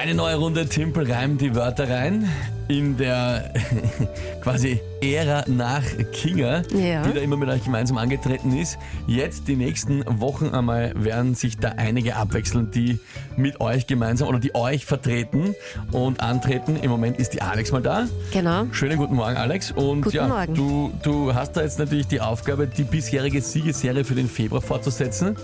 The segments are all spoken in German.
Eine neue Runde Timpel reimt die Wörter rein. In der quasi Ära nach Kinga, Ja. die da immer mit euch gemeinsam angetreten ist. Jetzt die nächsten Wochen einmal werden sich da einige abwechseln, die mit euch gemeinsam oder die euch vertreten und antreten. Im Moment ist die Alex mal da. Genau. Schönen guten Morgen, Alex. Und Guten ja, Morgen. Du, du hast da jetzt natürlich die Aufgabe, die bisherige Siegesserie für den Februar fortzusetzen.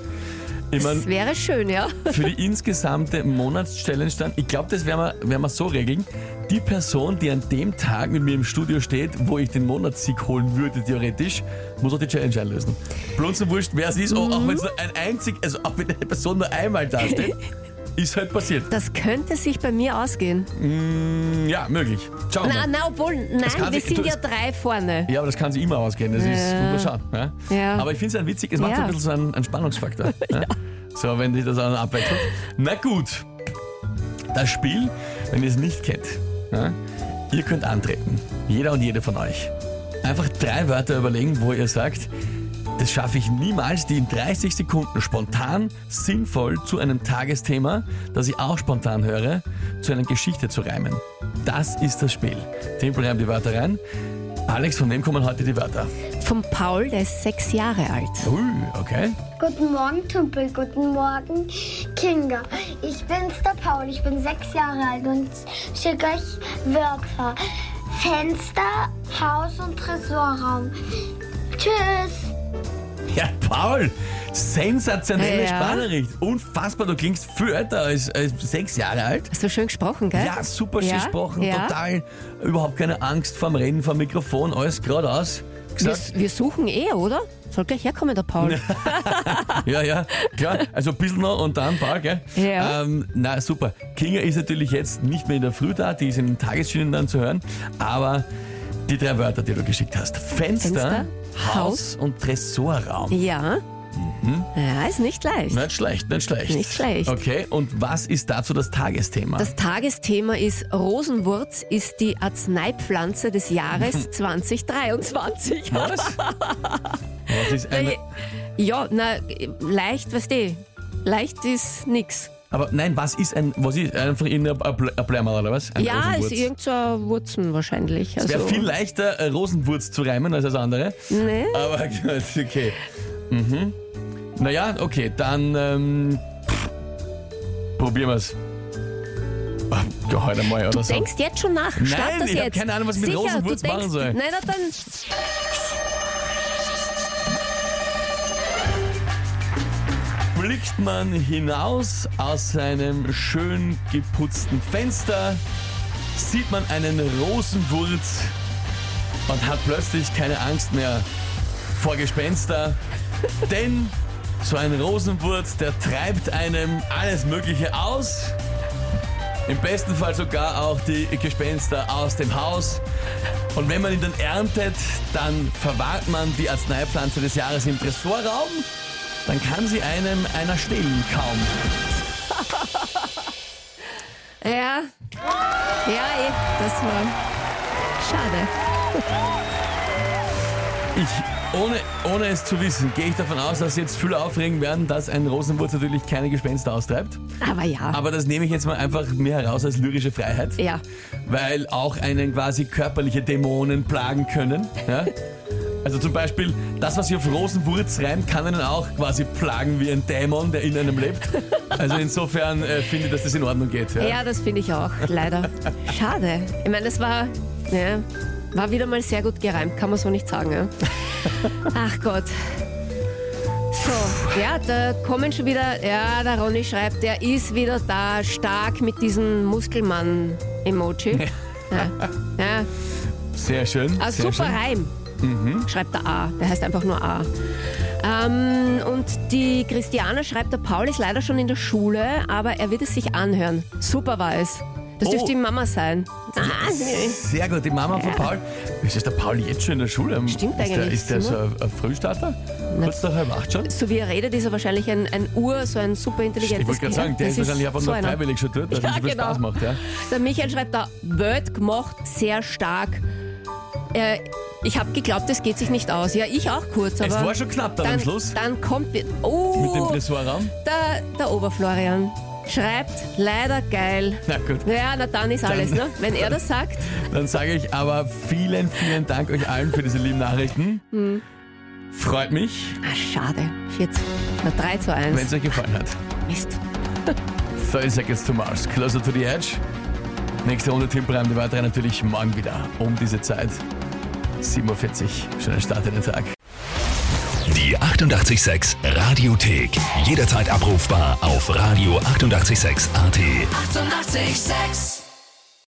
Ich mein, Das wäre schön, ja. für die insgesamte Monatschallenge dann, ich glaube, das werden wir, werden wir so regeln. Die Person, die an dem Tag mit mir im Studio steht, wo ich den Monatssieg holen würde, theoretisch, muss auch die Challenge einlösen. Blunzen wurscht, wer es ist, auch- auch wenn es nur ein einzig, also auch wenn eine Person nur einmal dasteht, ist halt passiert. Das könnte sich bei mir ausgehen. Mm, Ja, möglich. Schauen wir Na, obwohl, nein, kann wir sich- sind du- ja drei vorne. Ja, aber das kann sich immer ausgehen. Das ist, Ja. man schauen. Ja? Ja. Aber ich finde es ein witzig, es macht so Ja. ein bisschen so einen, einen Spannungsfaktor. ja. So, wenn sich das auch abwechselt. Na gut. Das Spiel, wenn ihr es nicht kennt, ja, ihr könnt antreten. Jeder und jede von euch. Einfach drei Wörter überlegen, wo ihr sagt, das schaffe ich niemals, die in 30 Sekunden spontan, sinnvoll zu einem Tagesthema, das ich auch spontan höre, zu einer Geschichte zu reimen. Das ist das Spiel. Tempel reimt die Wörter rein. Alex, von wem kommen heute die Wörter? Vom Paul, der ist sechs Jahre alt. Ui, okay. Guten Morgen, Tümpel. Guten Morgen, Kinga. Ich bin's, der Paul. Ich bin sechs Jahre alt und schicke euch Wörter. Fenster, Haus und Tresorraum. Tschüss. Ja, Paul, sensationelle Ja. Sprachnachricht. Unfassbar, du klingst viel älter als, als sechs Jahre alt. Hast du schön gesprochen, gell? Ja, super Ja, gesprochen, ja. total. Überhaupt keine Angst vorm Reden, vom Mikrofon, alles geradeaus. Wir, wir suchen eh, oder? Soll gleich herkommen, der Paul. Ja, ja, klar. Also ein bisschen noch und dann Paul, gell? Ja. Ähm, na, super. Kinga ist natürlich jetzt nicht mehr in der Früh da, die ist in den Tagesschienen dann zu hören, aber die drei Wörter, die du geschickt hast. Fenster, Fenster, Haus und Tresorraum. Ja. Mhm. Ja, ist nicht leicht. Nicht schlecht, nicht schlecht. Nicht schlecht. Okay, und was ist dazu das Tagesthema? Das Tagesthema ist Rosenwurz ist die Arzneipflanze des Jahres 2023. was? was ist eine, Ja, na, leicht, weißt du, leicht ist nix. Aber nein, was ist ein, was ist einfach in ein Blämmerl oder was? Ein ja, ist irgend so Wurzen wahrscheinlich. Es wäre Also, viel leichter, äh, Rosenwurz zu reimen als das andere. Nee. Aber okay. Mhm. Naja, okay, dann ähm, pff, probieren wir's. Ah, Ja, heute mal oder Du so. denkst jetzt schon nach. Start Nein, das ich hab jetzt. keine Ahnung, was ich mit Sicher, Rosenwurz du machen soll. Nein, na dann. Blickt man hinaus aus seinem schön geputzten Fenster, sieht man einen Rosenwurz und hat plötzlich keine Angst mehr vor Gespenster. Denn so ein Rosenwurz, der treibt einem alles Mögliche aus. Im besten Fall sogar auch die Gespenster aus dem Haus. Und wenn man ihn dann erntet, dann verwahrt man die Arzneipflanze des Jahres im Tresorraum. Dann kann sie einem einer stehlen kaum. Ja. Ja, eh, das war schade. Ich, ohne, ohne es zu wissen, gehe ich davon aus, dass jetzt viele aufregen werden, dass ein Rosenwurz natürlich keine Gespenster austreibt. Aber ja. Aber das nehme ich jetzt mal einfach mir heraus als lyrische Freiheit. ja. Weil auch einen quasi körperliche Dämonen plagen können. Ja? Also zum Beispiel, das, was sich auf Rosenwurz reimt, kann einen auch quasi plagen wie ein Dämon, der in einem lebt. Also insofern äh, finde ich, dass das in Ordnung geht. Ja? Ja, das finde ich auch, leider. Schade. Ich meine, das war, ja, war wieder mal sehr gut gereimt, kann man so nicht sagen. Ja? Ach Gott. So, ja, da kommen schon wieder, ja, der Ronny schreibt, der ist wieder da, stark mit diesem Muskelmann-Emoji. Ja, ja. Sehr schön. Ah, super schön. Reim. Schreibt der A. Der heißt einfach nur A. Ähm, und die Christiane schreibt, der Paul ist leider schon in der Schule, aber er wird es sich anhören. Super war es. Das Oh. dürfte die Mama sein. Ah. Sehr gut, die Mama von Paul. Ist das der Paul jetzt schon in der Schule? Stimmt ist der, eigentlich, Ist der so ein, ein Frühstarter? Kurz nach halb acht schon? so wie er redet, ist er wahrscheinlich ein, ein Ur, so ein super intelligentes Ich wollte gerade sagen, der Das ist wahrscheinlich einfach so nur freiwillig schon dort, dass Ja, es genau. Spaß macht. Ja? Der Michael schreibt da, Word gemacht, sehr stark. Äh, Ich habe geglaubt, es geht sich nicht aus. Ja, ich auch kurz, aber. Es war schon knapp dann, dann am Schluss. Dann kommt. wir- Mit dem Oh, Dressurraum. der, der Oberflorian schreibt leider geil. Na gut. Ja, na dann ist alles, ne? Wenn er das sagt. Dann sage ich aber vielen, vielen Dank euch allen für diese lieben Nachrichten. Hm. Freut mich, Ah, schade. 40. Na, 3 zu 1. wenn es euch gefallen hat. Mist. 30 Seconds to Mars, Closer to the Edge. Nächste Runde Tim Prime, die weitere natürlich morgen wieder um diese Zeit. 7.40 Uhr. Schönen Start in den Tag. Die 886 Radiothek. Jederzeit abrufbar auf radio886.at. 886! 886